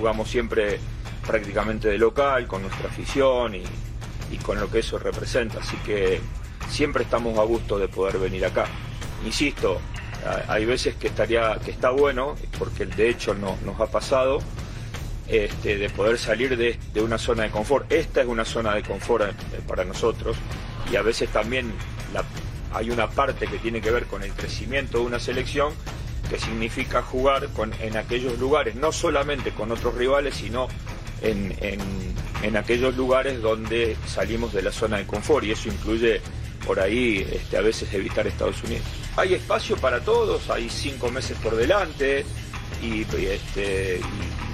jugamos siempre prácticamente de local, con nuestra afición y, y con lo que eso representa. Así que siempre estamos a gusto de poder venir acá. Insisto, hay veces que estaría, que está bueno, porque de hecho no- nos ha pasado, este, de poder salir de, de una zona de confort. Esta es una zona de confort eh, para nosotros y a veces también la- hay una parte que tiene que ver con el crecimiento de una selección que significa jugar con, en aquellos lugares, no solamente con otros rivales, sino en, en- aquellos lugares donde salimos de la zona de confort y eso incluye por ahí este, a veces evitar Estados Unidos. Hay espacio para todos, hay cinco meses por delante y, este,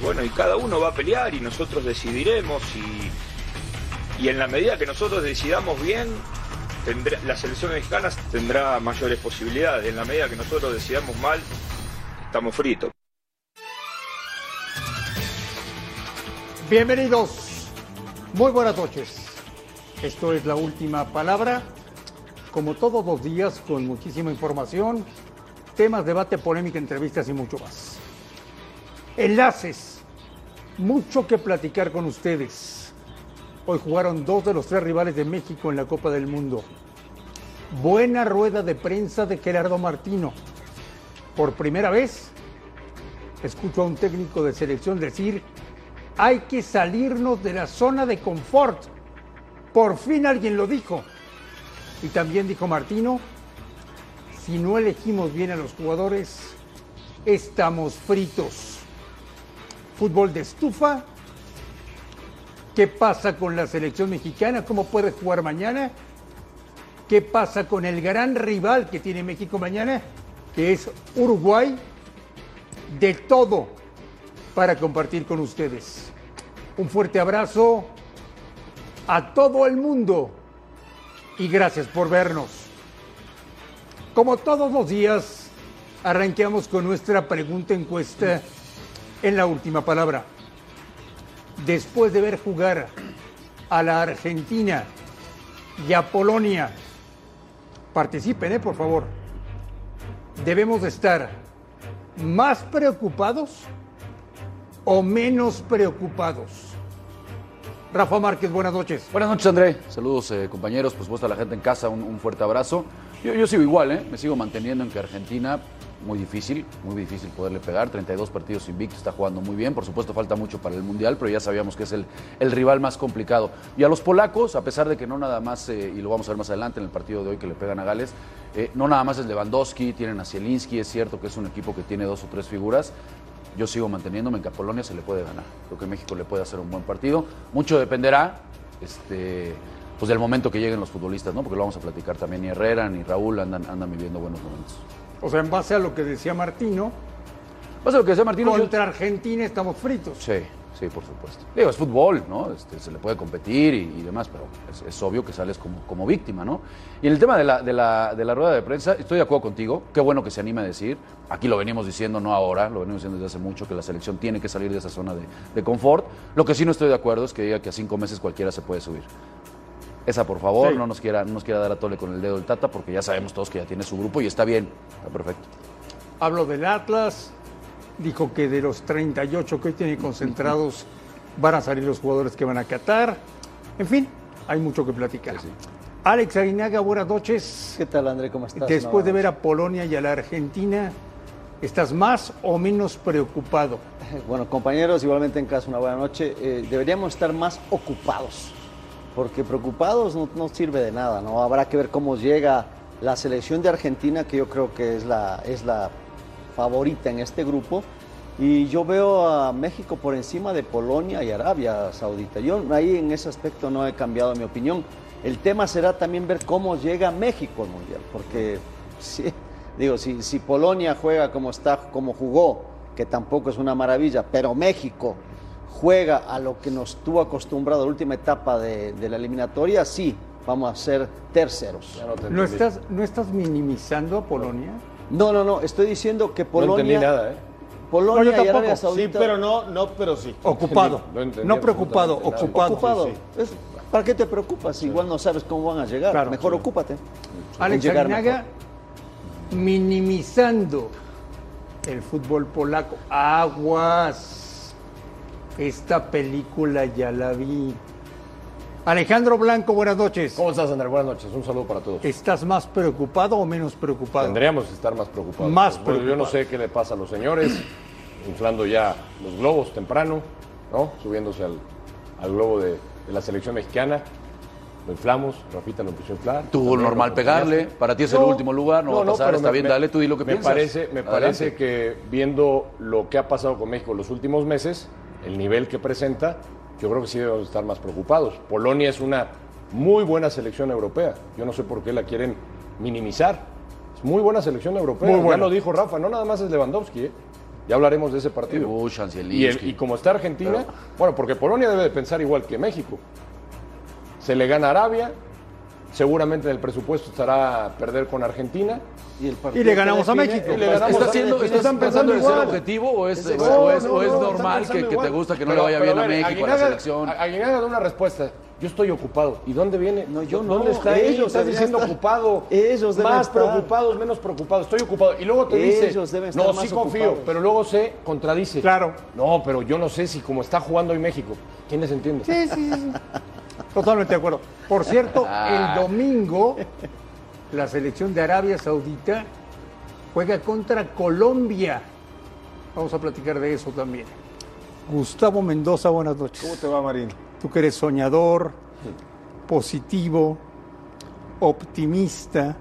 bueno, y cada uno va a pelear y nosotros decidiremos y, y en la medida que nosotros decidamos bien, la selección mexicana tendrá mayores posibilidades. En la medida que nosotros decidamos mal, estamos fritos. Bienvenidos, muy buenas noches. Esto es la última palabra. Como todos los días, con muchísima información, temas, debate, polémica, entrevistas y mucho más. Enlaces, mucho que platicar con ustedes. Hoy jugaron dos de los tres rivales de México en la Copa del Mundo. Buena rueda de prensa de Gerardo Martino. Por primera vez, escucho a un técnico de selección decir hay que salirnos de la zona de confort. Por fin alguien lo dijo. Y también dijo Martino, si no elegimos bien a los jugadores, estamos fritos. Fútbol de estufa. ¿Qué pasa con la selección mexicana? ¿Cómo puede jugar mañana? ¿Qué pasa con el gran rival que tiene México mañana? Que es Uruguay. De todo para compartir con ustedes. Un fuerte abrazo a todo el mundo y gracias por vernos. Como todos los días, arranqueamos con nuestra pregunta encuesta en la última palabra. Después de ver jugar a la Argentina y a Polonia, participen, ¿eh? por favor. Debemos de estar más preocupados o menos preocupados? Rafa Márquez, buenas noches. Buenas noches, André. Saludos, eh, compañeros. Por supuesto, a la gente en casa, un, un fuerte abrazo. Yo, yo sigo igual, ¿eh? Me sigo manteniendo en que Argentina, muy difícil, muy difícil poderle pegar. 32 partidos invictos, está jugando muy bien. Por supuesto, falta mucho para el Mundial, pero ya sabíamos que es el, el rival más complicado. Y a los polacos, a pesar de que no nada más, eh, y lo vamos a ver más adelante en el partido de hoy que le pegan a Gales, eh, no nada más es Lewandowski, tienen a Zielinski, es cierto que es un equipo que tiene dos o tres figuras. Yo sigo manteniéndome en que a Polonia se le puede ganar. Creo que México le puede hacer un buen partido. Mucho dependerá este, pues del momento que lleguen los futbolistas, ¿no? Porque lo vamos a platicar también. Ni Herrera ni Raúl andan, andan viviendo buenos momentos. O sea, en base a lo que decía Martino, Pasa lo que decía Martino. yo- contra Argentina estamos fritos. Sí, sí, por supuesto. Digo, es fútbol, ¿no? Este, se le puede competir y, y demás, pero es, es obvio que sales como, como víctima, ¿no? Y en el tema de la, de, la, de la rueda de prensa, estoy de acuerdo contigo. Qué bueno que se anime a decir. Aquí lo venimos diciendo, no ahora, lo venimos diciendo desde hace mucho, que la selección tiene que salir de esa zona de, de confort. Lo que sí no estoy de acuerdo es que diga que a cinco meses cualquiera se puede subir. Esa, por favor, Sí. no, nos quiera, no nos quiera dar a tole con el dedo del Tata, porque ya sabemos todos que ya tiene su grupo y está bien, está perfecto. Hablo del Atlas, dijo que de los 38 que hoy tiene concentrados van a salir los jugadores que van a Qatar. En fin, hay mucho que platicar. Sí, sí. Alex Aguinaga, buenas noches. ¿Qué tal, André? ¿Cómo estás? Después de ver a Polonia y a la Argentina, ¿estás más o menos preocupado? Bueno, compañeros, igualmente en casa, una buena noche. Eh, deberíamos estar más ocupados, porque preocupados no, sirve de nada, ¿no? Habrá que ver cómo llega la selección de Argentina, que yo creo que es la, es la favorita en este grupo. Y yo veo a México por encima de Polonia y Arabia Saudita. Yo ahí en ese aspecto no he cambiado mi opinión. El tema será también ver cómo llega México al Mundial, porque si, digo, si, si Polonia juega como está, como jugó, que tampoco es una maravilla, pero México juega a lo que nos tuvo acostumbrado la última etapa de, de la eliminatoria, sí, vamos a ser terceros. ¿No estás, ¿No estás minimizando a Polonia? No, no, no, estoy diciendo que No Polonia, entendí nada, ¿eh? Polonia No, yo y. Arabia Sí, Saudita. Sí, pero no, no, pero sí. Ocupado. Entendí, entendí No preocupado, ocupado. ocupado. sí, sí. Es- ¿Para qué te preocupas? Igual no sabes cómo van a llegar. Claro. Mejor Sí. ocúpate. Alex Aguinaga minimizando el fútbol polaco. Aguas. Esta película ya la vi. Alejandro Blanco, buenas noches. ¿Cómo estás, André? Buenas noches. Un saludo para todos. ¿Estás más preocupado o menos preocupado? Tendríamos que estar más preocupados. Más Bueno, Yo no sé qué le pasa a los señores, inflando ya los globos temprano, ¿no? Subiéndose al, al globo de, de la selección mexicana. Lo inflamos, Rafita lo empezó a inflar. También normal pegarle, para ti es el último lugar, no va a pasar, pero está bien, dale, tú di lo que me piensas. Parece, me Adelante. parece que viendo lo que ha pasado con México los últimos meses, el nivel que presenta, yo creo que sí debemos estar más preocupados. Polonia es una muy buena selección europea. Yo no sé por qué la quieren minimizar. Es muy buena selección europea. Muy Ya lo dijo Rafa, no nada más es Lewandowski. ¿eh? Ya hablaremos de ese partido. Bush, Y, Anzielinski. el- y como está Argentina, bueno, porque Polonia debe de pensar igual que México. Se le gana a Arabia, seguramente en el presupuesto estará perder con Argentina. Y, el partido Y le ganamos a México. Y le ganamos ¿Está a- siendo, Están estás pensando en ser objetivo o es, No, o es, no, o es no, normal que, te gusta que no Pero- le vaya bien a ver, México, a la selección? a- Aguinaga da una respuesta. Yo estoy ocupado. ¿Y dónde viene? No, yo ¿Dónde no. está? Ellos Estás diciendo estar. ocupado. Ellos deben Más estar. preocupados, menos preocupados. Estoy ocupado. Y luego te dice, Ellos deben estar no, más sí confío, ocupados. pero luego se contradice. Claro. No, pero yo no sé si como está jugando hoy México. ¿Quién les entiende? Sí, sí, sí. Totalmente de acuerdo. Por cierto, el domingo la selección de Arabia Saudita juega contra Colombia. Vamos a platicar de eso también. Gustavo Mendoza, buenas noches. ¿Cómo te va, Marín? Tú que eres soñador, positivo, optimista.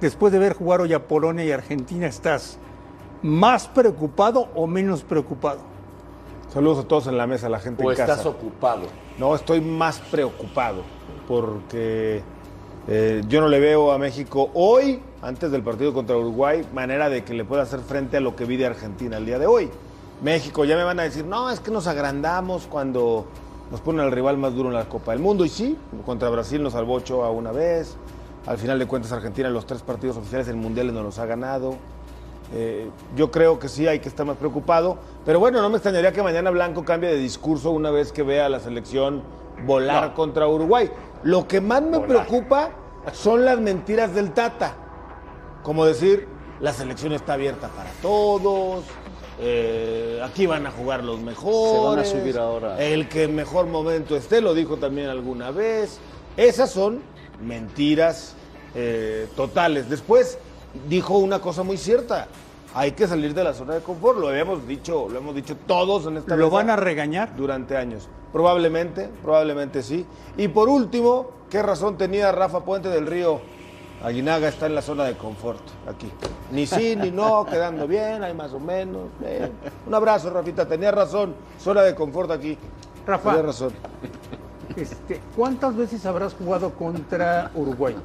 Después de ver jugar hoy a Polonia y Argentina, ¿estás más preocupado o menos preocupado? Saludos a todos en la mesa, a la gente ¿O en casa. estás ocupado? No, estoy más preocupado porque eh, yo no le veo a México hoy, antes del partido contra Uruguay, manera de que le pueda hacer frente a lo que vi de Argentina el día de hoy. México, ya me van a decir, no, es que nos agrandamos cuando nos ponen al rival más duro en la Copa del Mundo. Y sí, contra Brasil nos salvó Ochoa una vez. Al final de cuentas, Argentina en los tres partidos oficiales en mundiales no los ha ganado. Eh, yo creo que sí hay que estar más preocupado, pero bueno, no me extrañaría que mañana Blanco cambie de discurso una vez que vea a la selección volar No. contra Uruguay. Lo que más me Volar. preocupa son las mentiras del Tata, como decir, la selección está abierta para todos, eh, aquí van a jugar los mejores, subir ahora. el que mejor momento esté, lo dijo también alguna vez. Esas son mentiras eh, totales. Después dijo una cosa muy cierta. Hay que salir de la zona de confort. Lo habíamos dicho, lo hemos dicho todos en esta ¿Lo van a regañar? durante años. Probablemente, probablemente sí. Y por último, ¿qué razón tenía Rafa Puente del Río? Aguinaga está en la zona de confort aquí. Ni sí, ni no, quedando bien, hay más o menos. Un abrazo, Rafita. Tenía razón. Zona de confort aquí. Rafa. Tenía razón. Este, ¿Cuántas veces habrás jugado contra Uruguay?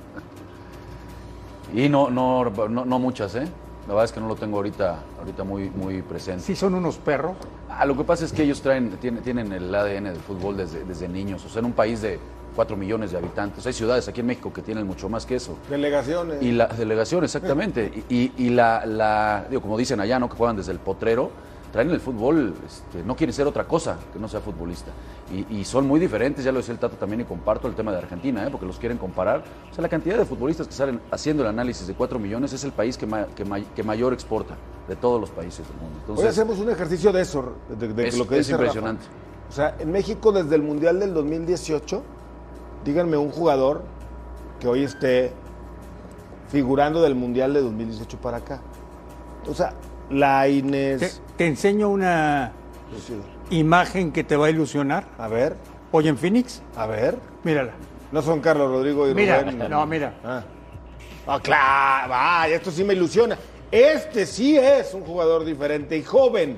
Y no, no, no, no muchas, ¿eh? La verdad es que no lo tengo ahorita, ahorita muy, muy presente. Sí, son unos perros. Ah, lo que pasa es que ellos traen, tienen, tienen el ADN del fútbol desde, desde niños. O sea, en un país de 4 millones de habitantes. Hay ciudades aquí en México que tienen mucho más que eso. Delegaciones. Y la delegación, exactamente. Y, y- y la, la- digo, como dicen allá, ¿no? Que juegan desde el potrero, traen el fútbol, este, no quieren ser otra cosa que no sea futbolista. Y, y son muy diferentes, ya lo decía el Tato también, y comparto el tema de Argentina, ¿eh? porque los quieren comparar. O sea, la cantidad de futbolistas que salen haciendo el análisis de 4 millones es el país que, ma- que, ma- que mayor exporta de todos los países del mundo. Hoy Entonces, hacemos un ejercicio de eso, de, de es, lo que es dice Rafa. impresionante. O sea, en México desde el Mundial del 2018, díganme un jugador que hoy esté figurando del Mundial de 2018 para acá. O sea, la Te, Inés... te enseño una imagen que te va a ilusionar. A ver, Hoy en Phoenix, a ver. mírala. No son Carlos Rodrigo y Mira, Rubén. no, mira. Ah, Ah, claro, vaya, esto sí me ilusiona. Este sí es un jugador diferente y joven.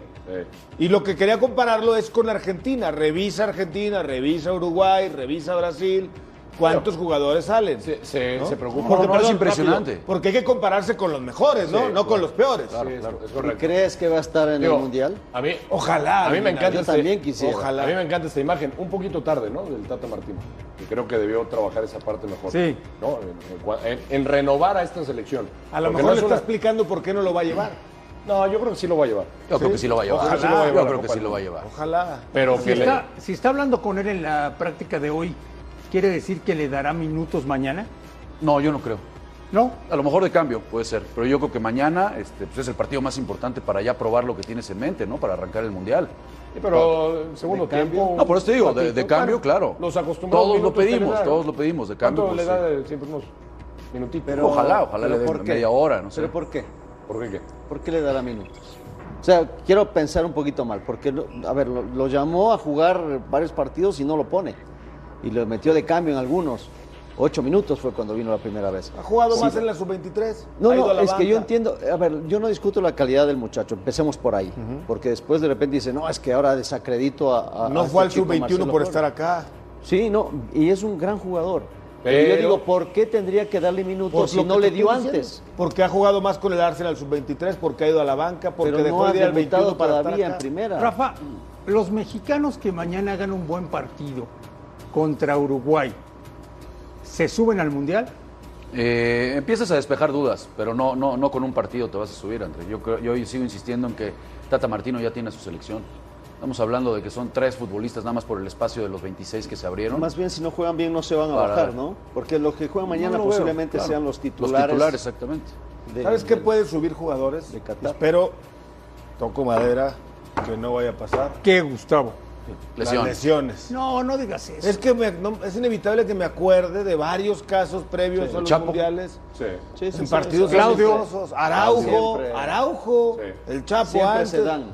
Y lo que quería compararlo es con Argentina. Revisa Argentina, revisa Uruguay, revisa Brasil. ¿Cuántos jugadores salen? se, se, ¿No? se preocupa. Porque- no, es perdón, impresionante. rápido, porque hay que compararse con los mejores, ¿no? Sí, no claro. con los peores. Sí, es- es ¿Y correcto. crees que va a estar en Digo, el Mundial? A mí, Ojalá. A mí me encanta Yo este- también quisiera. Ojalá. A mí me encanta esta imagen, un poquito tarde, ¿no? Del Tata Martino. Que creo que debió trabajar esa parte mejor. Sí. ¿no? En, en cua- en- en renovar a esta selección. A lo Porque mejor no le es está una- explicando por qué no lo va a llevar. No, yo creo que sí lo va a llevar. Yo creo que sí lo va a llevar. Ojalá. Yo Sí lo va a creo que sí lo va a llevar. Ojalá. Pero Si que le- está, si está hablando con él en la práctica de hoy, ¿quiere decir que le dará minutos mañana? No, yo no creo. ¿No? A lo mejor de cambio puede ser, pero yo creo que mañana este, pues es el partido más importante para ya probar lo que tienes en mente, ¿no? Para arrancar el mundial. Sí, pero el segundo de cambio. tiempo. No, por eso te digo, de, cambio, claro. Los acostumbrados. Todos lo pedimos, todos lo pedimos, de cambio. ¿Cuánto pues, le da sí. siempre unos minutitos? Pero- Ojalá, ojalá pero le den ¿por qué? media hora, no sé. ¿Pero por qué? ¿Por qué qué? ¿Por qué le dará minutos? O sea, quiero pensar un poquito mal, porque, a ver, lo, lo llamó a jugar varios partidos y no lo pone. Y lo metió de cambio en algunos. Ocho minutos fue cuando vino la primera vez. Ha jugado Sí. más en la sub-23. No, no, es que yo entiendo, a ver, yo no discuto la calidad del muchacho, empecemos por ahí, porque después de repente dice, no, es que ahora desacredito a... a- No a fue al este chico sub-21 Marcelo por Flores". estar acá. Sí, no, y es un gran jugador. Pero, Pero- yo digo, ¿por qué tendría que darle minutos Por si no le dio antes? Porque ha jugado más con el Arsenal sub-23, porque ha ido a la banca, porque Pero dejó no ha de ir al debutado 21 para estar todavía en primera. Rafa, los mexicanos que mañana hagan un buen partido contra Uruguay, ¿se suben al Mundial? Eh, empiezas a despejar dudas, pero no, no, no con un partido te vas a subir, André. Yo, creo- yo sigo insistiendo en que Tata Martino ya tiene su selección. Estamos hablando de que son tres futbolistas nada más por el espacio de los 26 que se abrieron. Más bien, si no juegan bien, no se van a Para- bajar, ¿no? Porque los que juegan mañana No lo veo, posiblemente claro. sean los Los titulares. titulares, exactamente. de- ¿Sabes qué puede subir jugadores? de Qatar. Espero, toco madera, que no vaya a pasar. ¿Qué, Gustavo? Las Lesiones. No, no digas eso. Es que me- no- es inevitable que me acuerde de varios casos previos a los Chapo. mundiales. Sí. Sí, sí, en sí, partidos sí, amistosos. Araujo, Siempre. Araujo, Sí. el Chapo Siempre antes. se dan.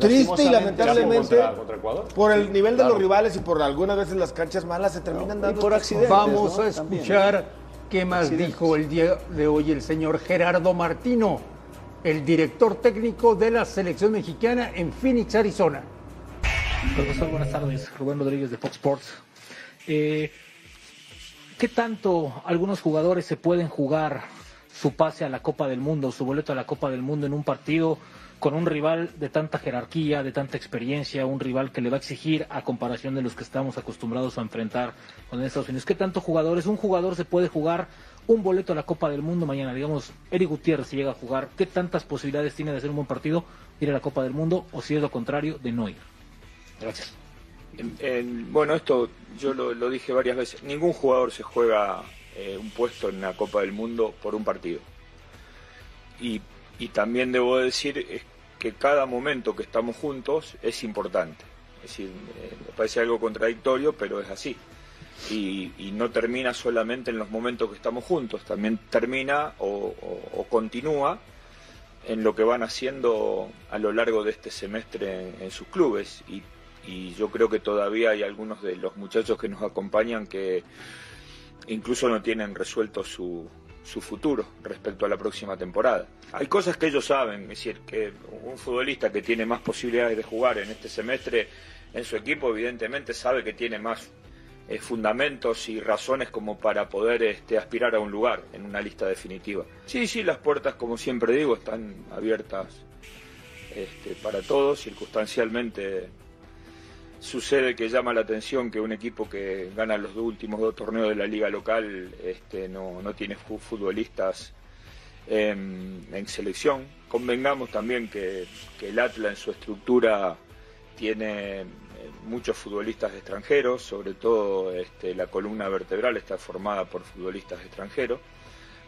Triste y lamentablemente ¿Contra, contra Ecuador? por el nivel de Claro. los rivales y por algunas veces las canchas malas se terminan dando por accidentes. Vamos ¿no? a También. escuchar qué más Accidentes. dijo el día de hoy el señor Gerardo Martino, el director técnico de la selección mexicana en Phoenix, Arizona. Profesor, buenas tardes. Rubén Rodríguez de Fox Sports. Eh, ¿Qué tanto algunos jugadores se pueden jugar su pase a la Copa del Mundo, su boleto a la Copa del Mundo en un partido con un rival de tanta jerarquía, de tanta experiencia, un rival que le va a exigir a comparación de los que estamos acostumbrados a enfrentar con Estados Unidos? ¿Qué tanto jugadores? Un jugador se puede jugar un boleto a la Copa del Mundo mañana, digamos, Eric Gutiérrez si llega a jugar, ¿qué tantas posibilidades tiene de hacer un buen partido, ir a la Copa del Mundo o si es lo contrario, de no ir? Gracias. En- en- bueno, esto yo lo, lo dije varias veces. Ningún jugador se juega eh, un puesto en la Copa del Mundo por un partido. Y, y también debo decir que cada momento que estamos juntos es importante. Es decir, eh, me parece algo contradictorio, pero es así. Y, no termina solamente en los momentos que estamos juntos, también termina o continúa en lo que van haciendo a lo largo de este semestre en, en sus clubes. Y, y yo creo que todavía hay algunos de los muchachos que nos acompañan que incluso no tienen resuelto su, su futuro respecto a la próxima temporada. Hay cosas que ellos saben, es decir, que un futbolista que tiene más posibilidades de jugar en este semestre en su equipo, evidentemente sabe que tiene más eh, fundamentos y razones como para poder este, aspirar a un lugar en una lista definitiva. Sí, sí, las puertas, como siempre digo, están abiertas este, para todos, circunstancialmente sucede que llama la atención que un equipo que gana los dos últimos dos torneos de la liga local este, no, no tiene fu- futbolistas en, en selección. Convengamos también que, el Atlas en su estructura tiene eh, muchos futbolistas extranjeros, sobre todo este, la columna vertebral está formada por futbolistas extranjeros,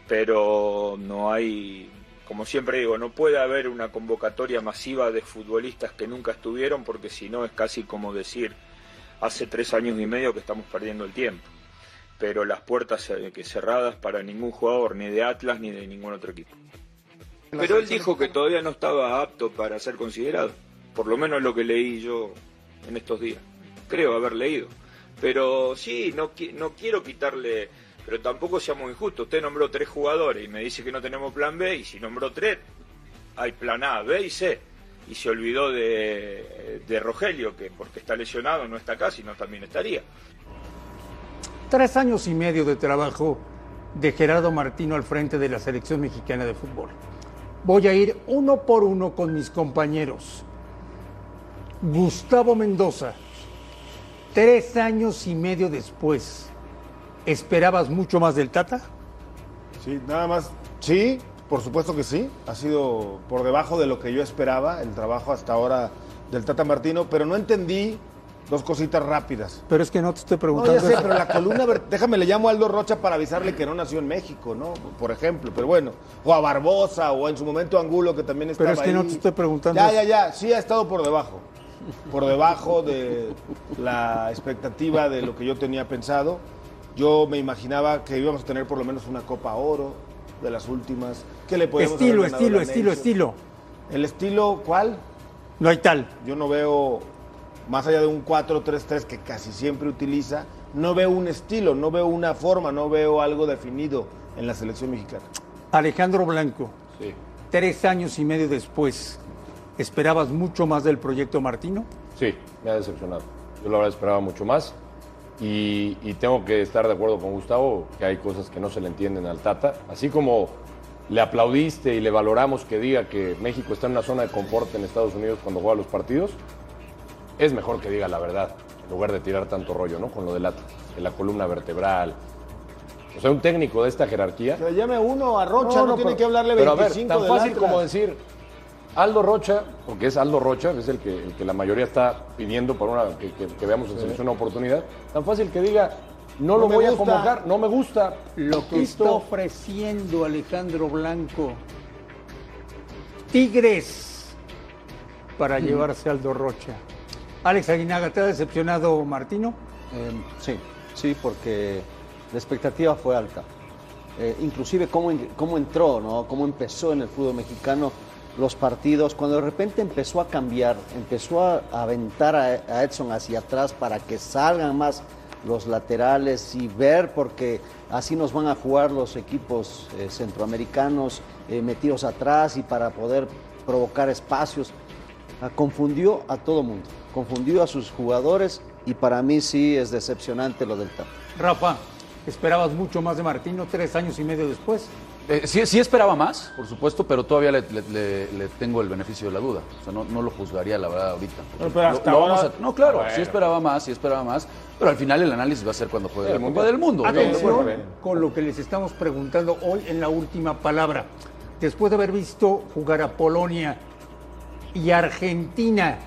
pero no hay, como siempre digo, no puede haber una convocatoria masiva de futbolistas que nunca estuvieron, porque si no es casi como decir hace tres años y medio que estamos perdiendo el tiempo. Pero las puertas eh, que cerradas para ningún jugador, ni de Atlas ni de ningún otro equipo. Pero él dijo que todavía no estaba apto para ser considerado, por lo menos lo que leí yo en estos días. Creo haber leído. Pero sí, no, no quiero quitarle, pero tampoco seamos injustos. Usted nombró tres jugadores y me dice que no tenemos plan B, y si nombró tres, hay plan A, B y C. Y se olvidó de, de Rogelio, que porque está lesionado no está acá, sino también estaría. Tres años y medio de trabajo de Gerardo Martino al frente de la selección mexicana de fútbol. Voy a ir uno por uno con mis compañeros. Gustavo Mendoza, tres años y medio después, ¿esperabas mucho más del Tata? Sí, nada más. Sí, por supuesto que sí. Ha sido por debajo de lo que yo esperaba el trabajo hasta ahora del Tata Martino, pero no entendí Dos cositas rápidas. Pero es que no te estoy No, preguntando. ya sé, eso. pero la columna, déjame le llamo a Aldo Rocha para avisarle que no nació en México, ¿no? Por ejemplo, pero bueno, o a Barbosa, o en su momento a Angulo, que también estaba Pero es que no ahí. te estoy preguntando Ya, ya, ya, sí ha estado por debajo, por debajo de la expectativa de lo que yo tenía pensado. Yo me imaginaba que íbamos a tener por lo menos una Copa Oro de las últimas, que le podíamos Estilo, estilo, estilo, estilo. El estilo, ¿cuál? No hay tal. Yo no veo, más allá de un 4-3-3 que casi siempre utiliza, no veo un estilo, no veo una forma, no veo algo definido en la selección mexicana. Alejandro Blanco, Sí. tres años y medio después, ¿esperabas mucho más del proyecto Martino? Sí, me ha decepcionado. Yo la verdad esperaba mucho más. Y, y tengo que estar de acuerdo con Gustavo que hay cosas que no se le entienden al Tata. Así como le aplaudiste y le valoramos que diga que México está en una zona de confort en Estados Unidos cuando juega los partidos, es mejor que diga la verdad, en lugar de tirar tanto rollo, ¿no? Con lo del de la columna vertebral. O sea, un técnico de esta jerarquía. Que llame uno a Rocha, no, tiene pero- que hablarle pero 25 a ver, tan fácil como decir Aldo Rocha, porque es Aldo Rocha, es el que, el que la mayoría está pidiendo por una que, que- que veamos en selección una oportunidad. Tan fácil que diga, no, No lo voy a convocar, no me gusta. Lo que Listo. está ofreciendo Alejandro Blanco. Tigres para llevarse Aldo Rocha. Alex Aguinaga, ¿te ha decepcionado Martino? Eh, sí, sí, porque la expectativa fue alta. Eh, inclusive cómo, cómo entró, ¿no? cómo empezó en el fútbol mexicano los partidos, cuando de repente empezó a cambiar, empezó a, aventar a, Edson hacia atrás para que salgan más los laterales y ver, porque así nos van a jugar los equipos eh, centroamericanos eh, metidos atrás y para poder provocar espacios. Ah, Confundió a todo mundo, confundió a sus jugadores y para mí sí es decepcionante lo del Tata. Rafa, ¿esperabas mucho más de Martino tres años y medio después? Eh, sí, sí esperaba más, por supuesto, pero todavía le, le- le- le tengo el beneficio de la duda. O sea, no, no lo juzgaría, la verdad, ahorita. No, pero hasta Lo- lo vamos ahora- a- no, claro, Bueno. sí esperaba más, sí esperaba más, pero al final el análisis va a ser cuando juegue El la Copa del Mundo. Atención con lo que les estamos preguntando hoy en la última palabra. Después de haber visto jugar a Polonia y Argentina,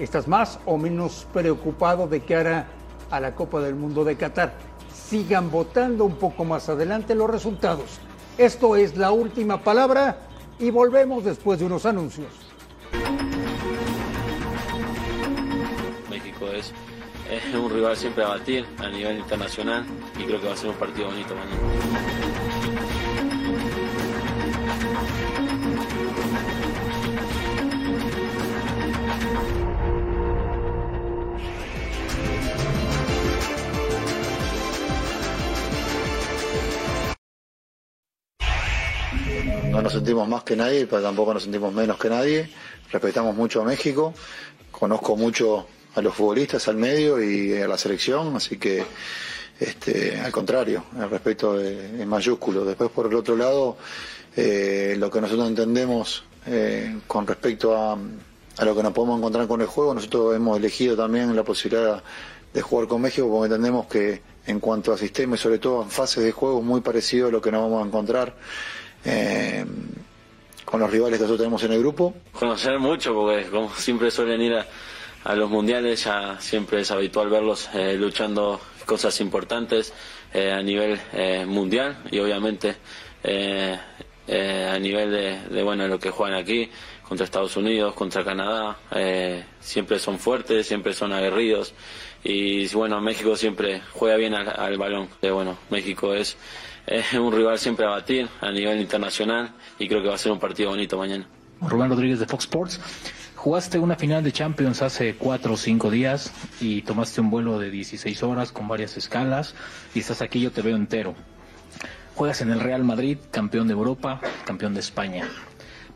¿estás más o menos preocupado de cara a la Copa del Mundo de Qatar? Sigan votando un poco más adelante los resultados. Esto es la última palabra y volvemos después de unos anuncios. México es, es un rival siempre a batir a nivel internacional y creo que va a ser un partido bonito mañana. Sentimos más que nadie, pero tampoco nos sentimos menos que nadie. Respetamos mucho a México, conozco mucho a los futbolistas, al medio y a la selección, así que este, al contrario, el respeto es, es mayúsculo. Después, por el otro lado, eh, lo que nosotros entendemos eh, con respecto a, a lo que nos podemos encontrar con el juego, nosotros hemos elegido también la posibilidad de jugar con México porque entendemos que en cuanto a sistema y sobre todo en fases de juego muy parecido a lo que nos vamos a encontrar eh, con los rivales que nosotros tenemos en el grupo. Conocer mucho porque como siempre suelen ir a, los mundiales ya siempre es habitual verlos eh, luchando cosas importantes eh, a nivel eh, mundial y obviamente eh, a nivel de, de, bueno lo que juegan aquí contra Estados Unidos, contra Canadá, siempre son fuertes, siempre son aguerridos y bueno México siempre juega bien al, al balón. Eh, bueno México es es un rival siempre a batir a nivel internacional y creo que va a ser un partido bonito mañana. Rubén Rodríguez de Fox Sports. Jugaste una final de Champions hace cuatro o cinco días y tomaste un vuelo de 16 horas con varias escalas y estás aquí, yo te veo entero. Juegas en el Real Madrid, campeón de Europa, campeón de España.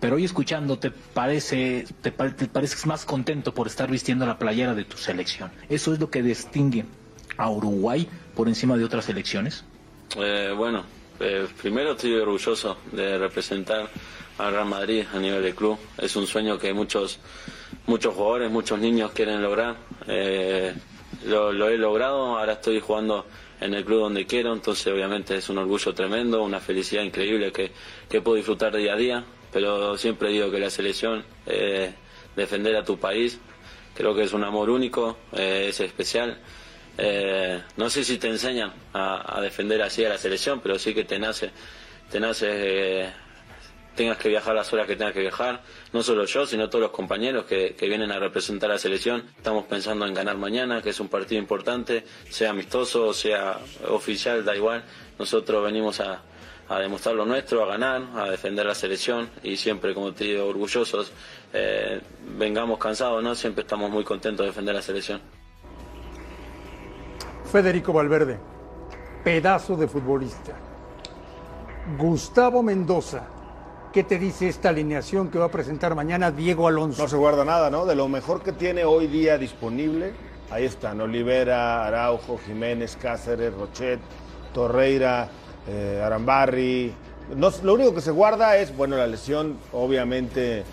Pero hoy escuchándote parece, te, pa- te pareces más contento por estar vistiendo la playera de tu selección. ¿Eso es lo que distingue a Uruguay por encima de otras selecciones? Eh, bueno, eh, primero estoy orgulloso de representar al Real Madrid a nivel de club. Es un sueño que muchos muchos jugadores, muchos niños quieren lograr. Eh, lo, lo he logrado, ahora estoy jugando en el club donde quiero, entonces obviamente es un orgullo tremendo, una felicidad increíble que, que puedo disfrutar día a día, pero siempre digo que la selección, eh, defender a tu país, creo que es un amor único, eh, es especial. Eh, no sé si te enseñan a, defender así a la selección, pero sí que te nace, te nace tengas que viajar las horas que tengas que viajar, no solo yo, sino todos los compañeros que, vienen a representar la selección. Estamos pensando en ganar mañana, que es un partido importante, sea amistoso, sea oficial, da igual. Nosotros venimos a, a demostrar lo nuestro, a ganar, a defender la selección y siempre, como te digo, orgullosos. Eh, vengamos cansados, ¿no? Siempre estamos muy contentos de defender la selección. Federico Valverde, pedazo de futbolista. Gustavo Mendoza, ¿qué te dice esta alineación que va a presentar mañana Diego Alonso? No se guarda nada, ¿no? De lo mejor que tiene hoy día disponible, ahí están, Olivera, Araujo, Jiménez, Cáceres, Rochet, Torreira, eh, Arambarri. No, lo único que se guarda es, bueno, la lesión, obviamente,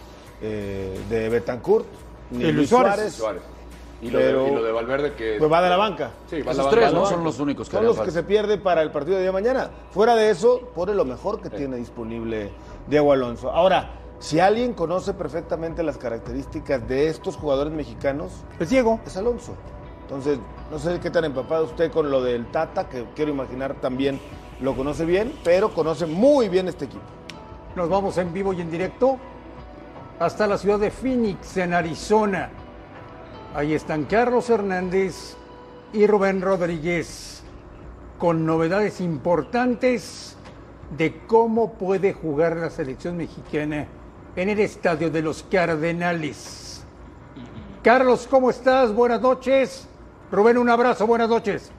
eh, de Betancourt, ni De Luis Suárez. Suárez. Suárez. Y lo, Pero- de, y lo de Valverde que... Pues va de la banca. Sí, va de Esos la banca. tres, ¿no? Son los únicos que Son los que falta. se pierde para el partido de día mañana. Fuera de eso, pone lo mejor que tiene disponible Diego Alonso. Ahora, si alguien conoce perfectamente las características de estos jugadores mexicanos, Pues Diego, es Alonso. Entonces, no sé qué tan empapado usted con lo del Tata, que quiero imaginar también lo conoce bien, pero conoce muy bien este equipo. nos vamos en vivo y en directo hasta la ciudad de Phoenix, en Arizona. Ahí están Carlos Hernández y Rubén Rodríguez con novedades importantes de cómo puede jugar la selección mexicana en el estadio de los Cardenales. Carlos, ¿cómo estás? Buenas noches. Rubén, un abrazo, buenas noches.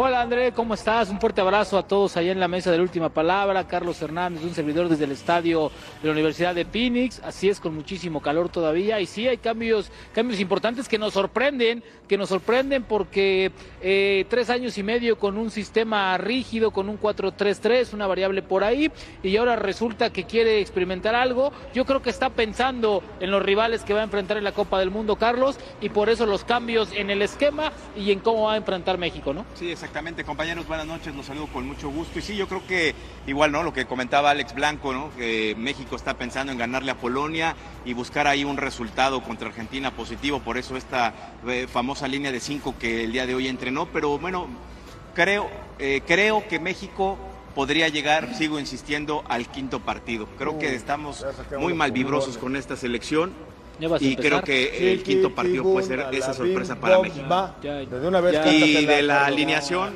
Hola André, ¿cómo estás? Un fuerte abrazo a todos allá en la mesa de la última palabra. Carlos Hernández, un servidor desde el estadio de la Universidad de Phoenix. Así es, con muchísimo calor todavía. Y sí, hay cambios, cambios importantes que nos sorprenden, que nos sorprenden porque eh, tres años y medio con un sistema rígido, con un 4-3-3, una variable por ahí, y ahora resulta que quiere experimentar algo. Yo creo que está pensando en los rivales que va a enfrentar en la Copa del Mundo, Carlos, y por eso los cambios en el esquema y en cómo va a enfrentar México, ¿no? Sí, exactamente, compañeros, buenas noches, los saludo con mucho gusto. Y sí, yo creo que igual, ¿no? Lo que comentaba Alex Blanco, ¿no? Que México está pensando en ganarle a Polonia y buscar ahí un resultado contra Argentina positivo, por eso esta eh, famosa línea de cinco que el día de hoy entrenó. Pero bueno, creo, eh, creo que México podría llegar, sigo insistiendo, al quinto partido. Creo que estamos muy los malvibrosos pulmones. con esta selección. Y empezar. creo que el quinto partido puede ser esa sorpresa para México. Va, Ya, desde una vez ya. Y de la alineación,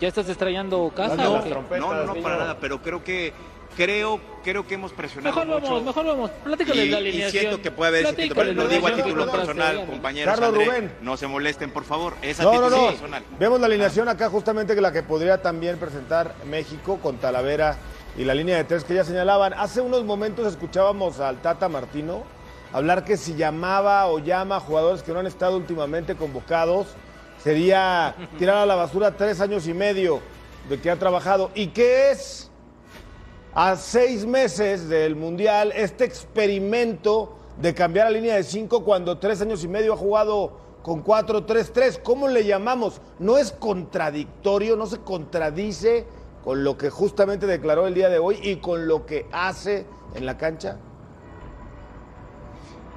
¿Ya estás extrañando casa? No, o qué? trompetas, No, no, no, para nada, pero creo que creo creo que hemos presionado Mejor mucho. vamos, mejor vamos. Platícale y, la y alineación. siento que puede haber ese quinto Platícale partido. Lo digo a título personal, compañeros. Carlos André, Rubén. No se molesten, por favor. Es a No, no, título no. personal. Vemos la alineación acá justamente que la que podría también presentar México con Talavera y la línea de tres que ya señalaban. Hace unos momentos escuchábamos al Tata Martino hablar que si llamaba o llama a jugadores que no han estado últimamente convocados, sería tirar a la basura tres años y medio de que ha trabajado. ¿Y qué es? a seis meses del Mundial este experimento de cambiar la línea de cinco cuando tres años y medio ha jugado con 4-3-3. ¿Cómo le llamamos? ¿No es contradictorio? ¿No se contradice con lo que justamente declaró el día de hoy y con lo que hace en la cancha?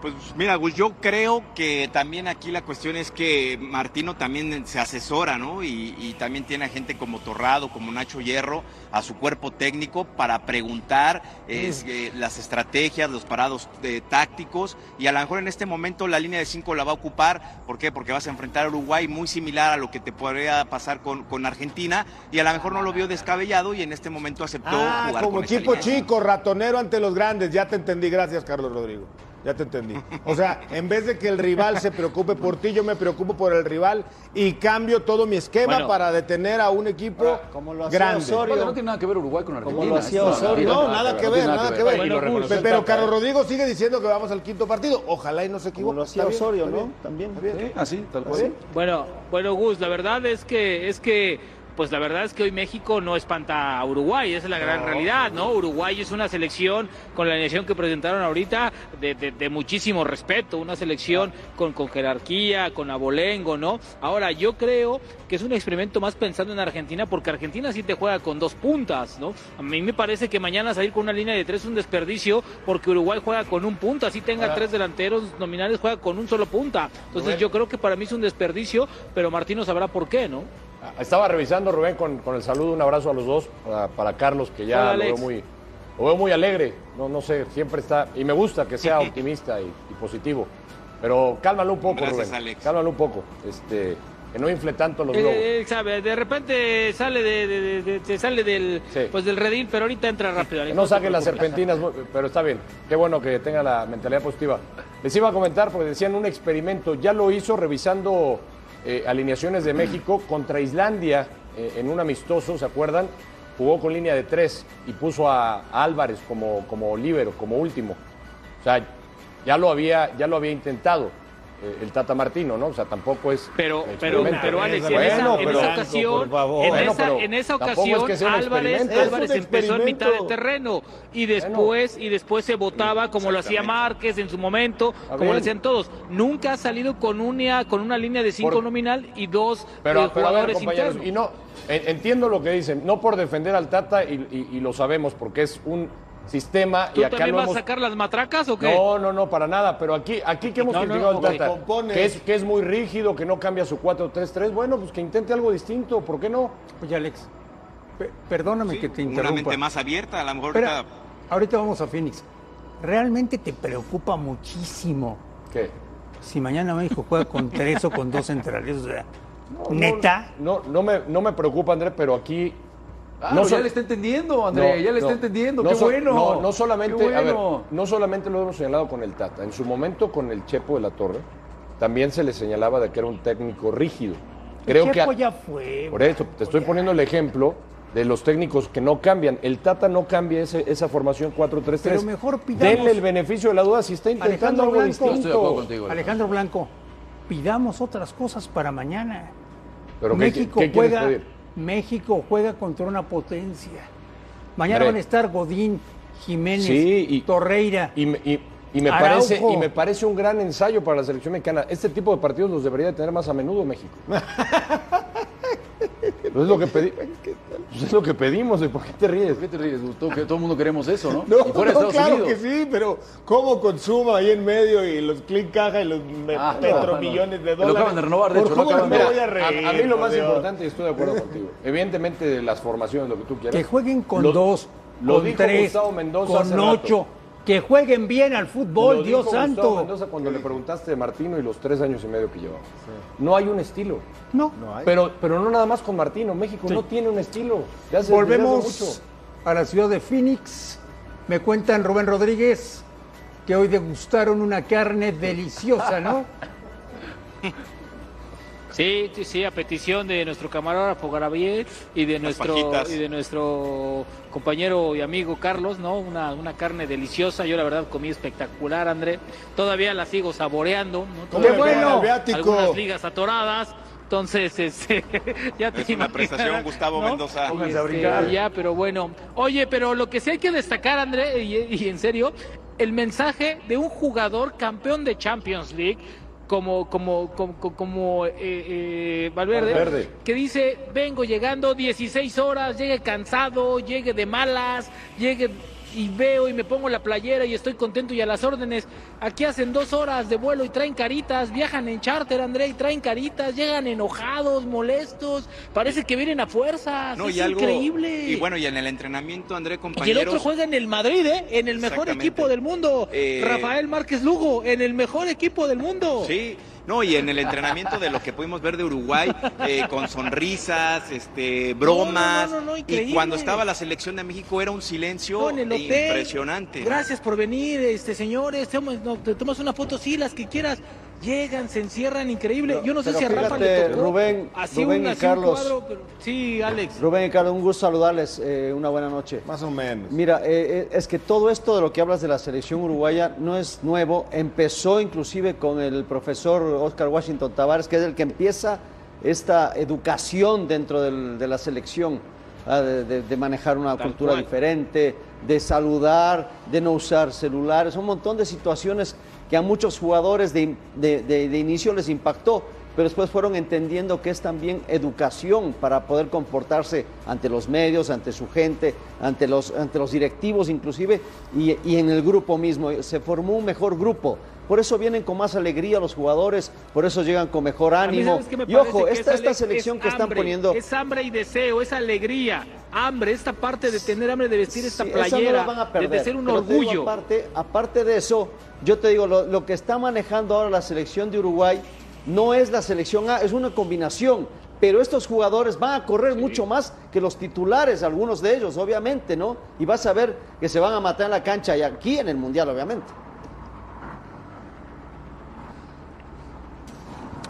Pues mira, Gus, yo creo que también aquí la cuestión es que Martino también se asesora, ¿no? Y, y también tiene a gente como Torrado, como Nacho Hierro, a su cuerpo técnico para preguntar es, eh, las estrategias, los parados eh, tácticos. Y a lo mejor en este momento la línea de cinco la va a ocupar. ¿Por qué? Porque vas a enfrentar a Uruguay muy similar a lo que te podría pasar con, con Argentina. Y a lo mejor no lo vio descabellado y en este momento aceptó Ah, jugar como con equipo chico, ratonero ante los grandes. Ya te entendí. Gracias, Carlos Rodrigo. Ya te entendí. O sea, en vez de que el rival se preocupe por ti, yo me preocupo por el rival y cambio todo mi esquema Bueno. para detener a un equipo Ahora, como lo hacía grande. Osorio. Aparte, no tiene nada que ver Uruguay con Argentina. lo hacía Osorio. No, nada que ver, nada que ver. Bueno, Pero Carlos Rodrigo sigue diciendo que vamos al quinto partido. Ojalá y no se Como equivoque. lo hacía bien, Osorio, ¿no? También. Así, tal cual. Bueno, bueno, Gus, la verdad es que es que pues la verdad es que hoy México no espanta a Uruguay, esa es la gran realidad, ¿no? Uruguay es una selección con la alineación que presentaron ahorita de, de- de muchísimo respeto, una selección con, con jerarquía, con abolengo, ¿no? Ahora, yo creo que es un experimento más pensando en Argentina, porque Argentina sí te juega con dos puntas, ¿no? A mí me parece que mañana salir con una línea de tres es un desperdicio, porque Uruguay juega con un punta, así tenga tres delanteros nominales, juega con un solo punta. Entonces yo creo que para mí es un desperdicio, pero Martino sabrá por qué, ¿no? Estaba revisando, Rubén, con, con el saludo, un abrazo a los dos, para, para Carlos, que ya Hola, lo veo, muy, lo veo muy alegre, no, no sé, siempre está, y me gusta que sea optimista y, y positivo, pero cálmalo un poco, Gracias, Rubén, Alex. cálmalo un poco, este, que no infle tanto los globos. Eh, eh, sabe, de repente sale de, de- de- de- se sale del Sí. pues del redil, pero ahorita entra rápido. Que no te saquen las serpentinas, pero está bien. Qué bueno que tenga la mentalidad positiva. Les iba a comentar, porque decían un experimento, ya lo hizo revisando eh, alineaciones de México contra Islandia eh, en un amistoso, ¿se acuerdan? Jugó con línea de tres y puso a, Álvarez como, como líbero, como último. O sea, ya lo había, ya lo había intentado el Tata Martino, ¿no? O sea, tampoco es. Pero, pero, pero Alex, en, Bueno, esa, en pero- esa ocasión, en, esa, pero en esa tampoco es ocasión, que Álvarez. Álvarez empezó en mitad del terreno y después, y después se votaba como lo hacía Márquez en su momento, como bien. lo hacían todos. Nunca ha salido con una, con una línea de cinco Por- nominal y dos Pero, eh, pero ver, jugadores compañeros, internos. y no, en- entiendo lo que dicen, no por defender al Tata, y, y- y lo sabemos, porque es un sistema ¿Tú y acá también lo vas hemos... a sacar las matracas o qué? No, no, no, para nada, pero aquí, aquí que hemos No, no, ok. al Tata, que es, que es muy rígido, que no cambia su 4-3-3, bueno, pues que intente algo distinto, ¿por qué no? Oye, Alex, pe- perdóname que te Una interrumpa. mente más abierta, a lo mejor Espera, ahorita- ahorita vamos a Phoenix. ¿Realmente te preocupa muchísimo ¿Qué? si mañana México juega con tres o con dos centrales? O sea, ¿Neta? No, no, me, no me preocupa, André, pero aquí... No ya le está entendiendo, André, No, ya le no. está entendiendo, No qué so- bueno. No, no solamente, Qué a ver, bueno. no solamente lo hemos señalado con el Tata, en su momento con el Chepo de la Torre, también se le señalaba de que era un técnico rígido. Creo que Chepo a- ya fue. por eso te estoy poniendo el ejemplo de los técnicos que no cambian. El Tata no cambia ese- esa formación 4-3-3. Pero mejor pidamos- Denle el beneficio de la duda si está intentando Alejandro algo Blanco. distinto. Estoy de acuerdo contigo. Alejandro Blanco, pidamos otras cosas para mañana. Pero ¿qué- México qué quieres juega, pedir? México juega contra una potencia. Mañana van a estar Godín, Jiménez, Sí, y- Torreira. Y me, y- y me Araujo. parece, y me parece un gran ensayo para la selección mexicana. Este tipo de partidos los debería de tener más a menudo México. Pues es lo que pues es lo que pedimos, ¿de ¿por qué te ríes? ¿Por qué te ríes? Todo, que todo el mundo queremos eso, ¿no? No, no, claro Unidos. que sí, pero ¿cómo consuma ahí en medio y los clic caja y los Ah, no, petromillones no. de Te lo dólares? acaban de renovar, de ¿Por hecho, lo cómo acaban me de- voy a a, reír? a mí lo más Dios? importante, y estoy de acuerdo contigo, evidentemente de las formaciones, lo que tú quieras. Que jueguen con Lo- dos, lo con dijo tres, Gustavo Mendoza con hace rato. Que jueguen bien al fútbol, Lo Dios Gustavo santo. Mendoza cuando le preguntaste de Martino y los tres años y medio que llevaba. No hay un estilo. No. No hay. Pero, pero no nada más con Martino. México Sí. no tiene un estilo. Ya se- Volvemos mucho. a la ciudad de Phoenix. Me cuentan Rubén Rodríguez que hoy degustaron una carne deliciosa, ¿no? Sí, sí, sí, a petición de nuestro camarógrafo Garabier y de nuestro y de nuestro compañero y amigo Carlos, ¿no? Una, una carne deliciosa. Yo la verdad comí espectacular, André. Todavía la sigo saboreando, ¿no? ¿Cómo ¡Qué bueno! Algunas ligas atoradas. Entonces, este, ya te Es una prestación, Gustavo Mendoza. Y, este, ya, pero bueno. Oye, pero lo que sí hay que destacar, André, y, y en serio, el mensaje de un jugador campeón de Champions League, como, como, como, como, eh, eh, Valverde, Valverde. que dice, vengo llegando 16 horas, llegue cansado, llegue de malas, llegue y veo y me pongo la playera y estoy contento y a las órdenes. Aquí hacen dos horas de vuelo y traen caritas, viajan en charter, André, y traen caritas, llegan enojados, molestos, parece que vienen a fuerzas, No, es y algo, increíble. Y bueno, y en el entrenamiento, André, Y el compañeros. otro juega en el Madrid, ¿eh? en el mejor equipo del mundo. Eh, Rafael Márquez Lugo, en el mejor equipo del mundo. Sí, no, y en el entrenamiento de lo que pudimos ver de Uruguay, eh, con sonrisas, este, bromas. No, no, no, y cuando estaba la selección de México era un silencio No, en el hotel. impresionante. Gracias por venir, este señores. Te tomas una foto, sí, las que quieras. Llegan, se encierran, increíble. Yo no sé Pero si a Rafa fíjate, le tocó Rubén, así Rubén un, y así un Carlos. cuadro, pero- Sí, Alex. Rubén y Carlos, un gusto saludarles. eh, una buena noche. Más o menos. Mira, eh, eh, es que todo esto de lo que hablas de la selección uruguaya no es nuevo. Empezó inclusive con el profesor Oscar Washington Tavares, que es el que empieza esta educación dentro del- de la selección, ah, de, de- de manejar una Tal cultura cual. diferente, de saludar, de no usar celulares, un montón de situaciones que a muchos jugadores de, de- inicio les impactó, pero después fueron entendiendo que es también educación para poder comportarse ante los medios, ante su gente, ante los, ante los directivos inclusive, y, y en el grupo mismo. Se formó un mejor grupo. Por eso vienen con más alegría los jugadores, por eso llegan con mejor ánimo. ¿sabes qué me Y ojo, esta, es esta selección es que están hambre, poniendo... Es hambre y deseo, es alegría, hambre, esta parte de tener hambre de vestir esta Sí, no playera, la van a perder, de ser un digo, orgullo. aparte, aparte de eso, yo te digo, lo, lo que está manejando ahora la selección de Uruguay no es la selección A, es una combinación. Pero estos jugadores van a correr mucho más que los titulares, algunos de ellos, obviamente, ¿no? Y vas a ver que se van a matar en la cancha y aquí en el Mundial, obviamente.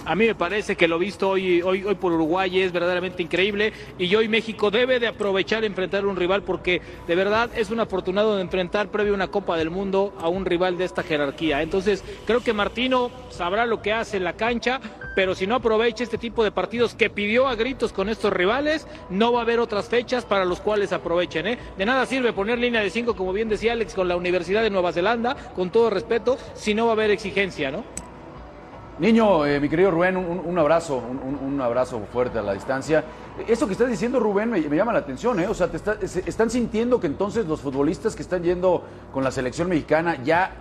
A mí me parece que lo visto hoy, hoy, hoy por Uruguay es verdaderamente increíble y hoy México debe de aprovechar enfrentar a un rival porque de verdad es un afortunado de enfrentar previo a una Copa del Mundo a un rival de esta jerarquía. Entonces creo que Martino sabrá lo que hace en la cancha, pero si no aprovecha este tipo de partidos que pidió a gritos con estos rivales, no va a haber otras fechas para los cuales aprovechen. ¿eh? De nada sirve poner línea de cinco, como bien decía Alex, con la Universidad de Nueva Zelanda, con todo respeto, si no va a haber exigencia, ¿no? Niño, eh, mi querido Rubén, un, abrazo, un, abrazo fuerte a la distancia. Eso que estás diciendo, Rubén, me, llama la atención, ¿eh? O sea, te están sintiendo que entonces los futbolistas que están yendo con la selección mexicana ya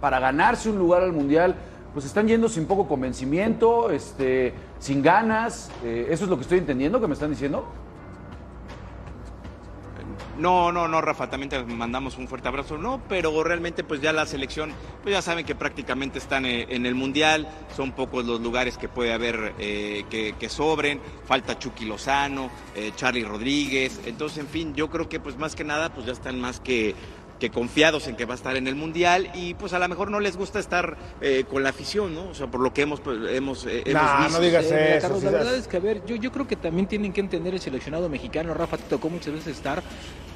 para ganarse un lugar al Mundial, pues están yendo sin poco convencimiento, este, sin ganas. Eh, ¿Eso es lo que estoy entendiendo que me están diciendo? No, no, no, Rafa, también te mandamos un fuerte abrazo. No, pero realmente pues ya la selección, pues ya saben que prácticamente están eh, en el Mundial, son pocos los lugares que puede haber eh, que, sobren, falta Chucky Lozano, eh, Charlie Rodríguez, entonces en fin, yo creo que pues más que nada pues ya están más que que confiados en que va a estar en el mundial y pues a lo mejor no les gusta estar eh, con la afición, ¿no? O sea, por lo que hemos pues, hemos, eh, hemos Nah, visto. no digas Eh, eso. Carlos, la verdad es que, a ver, yo, yo creo que también tienen que entender el seleccionado mexicano, Rafa, te tocó muchas veces estar,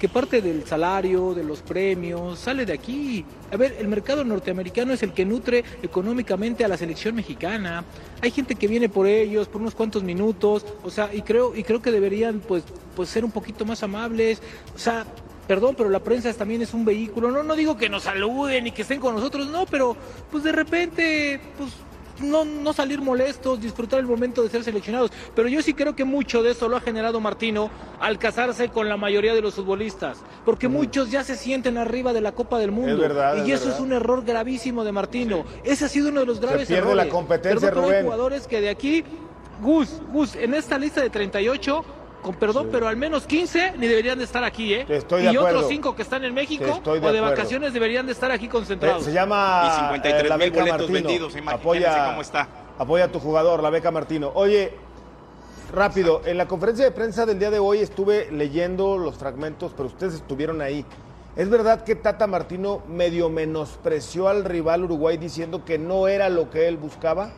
que parte del salario, de los premios, sale de aquí. A ver, el mercado norteamericano es el que nutre económicamente a la selección mexicana. Hay gente que viene por ellos, por unos cuantos minutos, o sea, y creo, y creo que deberían, pues, pues ser un poquito más amables, o sea... Perdón, pero la prensa es- también es un vehículo. No, no digo que nos saluden y que estén con nosotros, no, pero pues de repente, pues no, no salir molestos, disfrutar el momento de ser seleccionados. Pero yo sí creo que mucho de eso lo ha generado Martino al casarse con la mayoría de los futbolistas. Porque muchos ya se sienten arriba de la Copa del Mundo. Es verdad, y es eso verdad. es un error gravísimo de Martino. Ese ha sido uno de los graves pierde la errores. competencia, Perdón, pero hay Rubén. jugadores que de aquí, Gus, Gus, en esta lista de 38, con perdón, pero al menos 15 ni deberían de estar aquí, ¿eh? Estoy y de acuerdo. otros 5 que están en México Estoy de o de vacaciones deberían de estar aquí Eh, concentrados. Se llama Y 53 eh, la mil beca boletos Martino. vendidos, imagínense Apoya, cómo está. apoya a tu jugador, la beca Martino. Oye, rápido, en la conferencia de prensa del día de hoy estuve leyendo los fragmentos, pero ustedes estuvieron ahí. ¿Es verdad que Tata Martino medio menospreció al rival Uruguay diciendo que no era lo que él buscaba?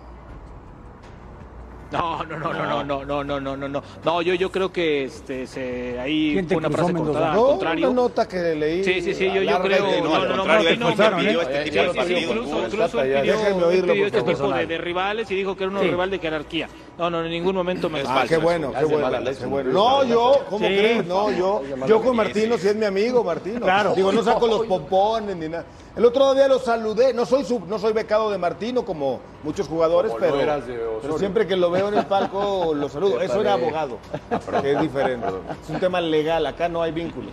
No, no, no, no, no, no, no, no, no, no, no. No, yo, yo creo que este, se, ahí ¿Quién te fue una frase cortada. Al No, contrario. una nota que leí. Sí, sí, sí, yo, yo creo. no, al no, él Martino pidió este sí, tipo de incluso, pidió, este tipo de, rivales y dijo que era un rival de jerarquía. No, no, en ningún momento me Es Ah, qué bueno, qué bueno, qué bueno. No, yo. ¿cómo Sí. crees? No, yo, yo con Martino, si es mi amigo, Martino. Claro. Digo, no saco los pompones ni nada. El otro día lo saludé, no soy sub- no soy becado de Martino como muchos jugadores, Como lo pero, eras de Osorio. pero siempre que lo veo en el palco lo saludo. Eso era abogado, que es diferente. Es un tema legal, acá no hay vínculos.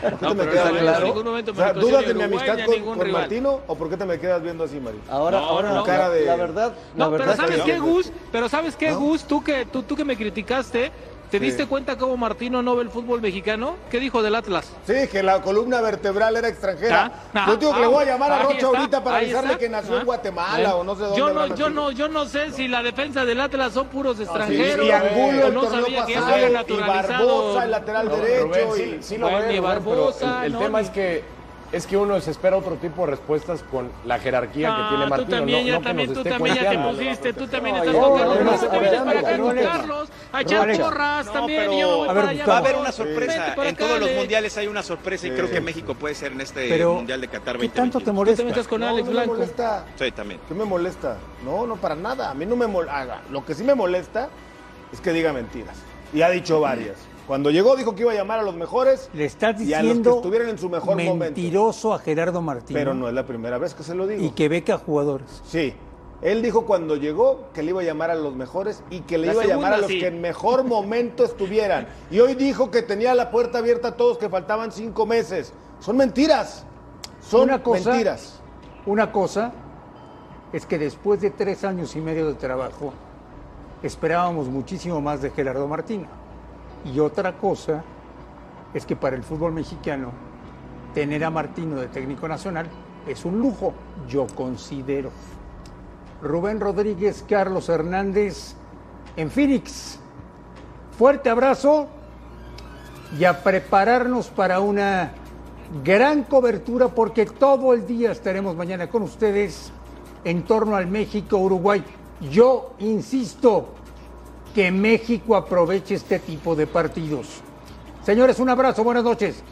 ¿Por qué No, te me quedas en viendo? ningún momento O sea, ¿Dudas de mi amistad con, con rival. Martino o por qué te me quedas viendo así, Mario? Ahora, No, ahora no, cara de- la verdad, la No, verdad pero ¿sabes que qué, no. Gus? Pero ¿sabes qué, Gus? Tú que, tú, tú que me criticaste, ¿te Sí. diste cuenta cómo Martino no ve el fútbol mexicano? ¿Qué dijo del Atlas? Sí, que la columna vertebral era extranjera. Ah, ah, yo digo que le ah, voy a llamar a Rocha ahorita para avisarle está. que nació Ah, en Guatemala ¿eh? o no sé dónde. Yo no, yo no, yo no sé si la defensa del Atlas son puros extranjeros. Y Angulo el no torneo sabía que y. Barbosa el lateral derecho. Rubén, y- sí, sí lo Bueno, ve, y Rubén, pero Barbosa, el, el no, tema ni- es que es que uno se espera otro tipo de respuestas con la jerarquía que tiene Ah, Martino. tú también, no, ya no que también, tú también ya te pusiste, tú también No, estás no, Carlos, no, te vienes no, para acá no, Carlos, a no, echar porras No, también pero- yo, A ver, para allá. Va a haber una sorpresa. Para En acá, todos los mundiales hay una sorpresa y creo que México puede ser en este Pero, Mundial de Qatar ¿qué tanto 2022. te molesta? Tú también estás con No, Alex no me Blanco. molesta. Sí, también. ¿Qué me molesta? No, no, para nada. A mí no me molesta. Lo que sí me molesta es que diga mentiras. Y ha dicho varias. Cuando llegó dijo que iba a llamar a los mejores Le estás y a los que diciendo estuvieran en su mejor momento. mentiroso a Gerardo Martino. Pero no es la primera vez que se lo digo. Y que beca a jugadores. Sí. Él dijo cuando llegó que le iba a llamar a los mejores y que le La iba a llamar a los sí. que en mejor momento estuvieran. Y hoy dijo que tenía la puerta abierta a todos, que faltaban cinco meses. Son mentiras. Son Una cosa- mentiras. Una cosa es que después de tres años y medio de trabajo, esperábamos muchísimo más de Gerardo Martino. Y otra cosa es que para el fútbol mexicano, tener a Martino de técnico nacional es un lujo, yo considero. Rubén Rodríguez, Carlos Hernández, en Phoenix. Fuerte abrazo y a prepararnos para una gran cobertura porque todo el día estaremos mañana con ustedes en torno al México-Uruguay. Yo insisto que México aproveche este tipo de partidos. Señores, un abrazo, buenas noches.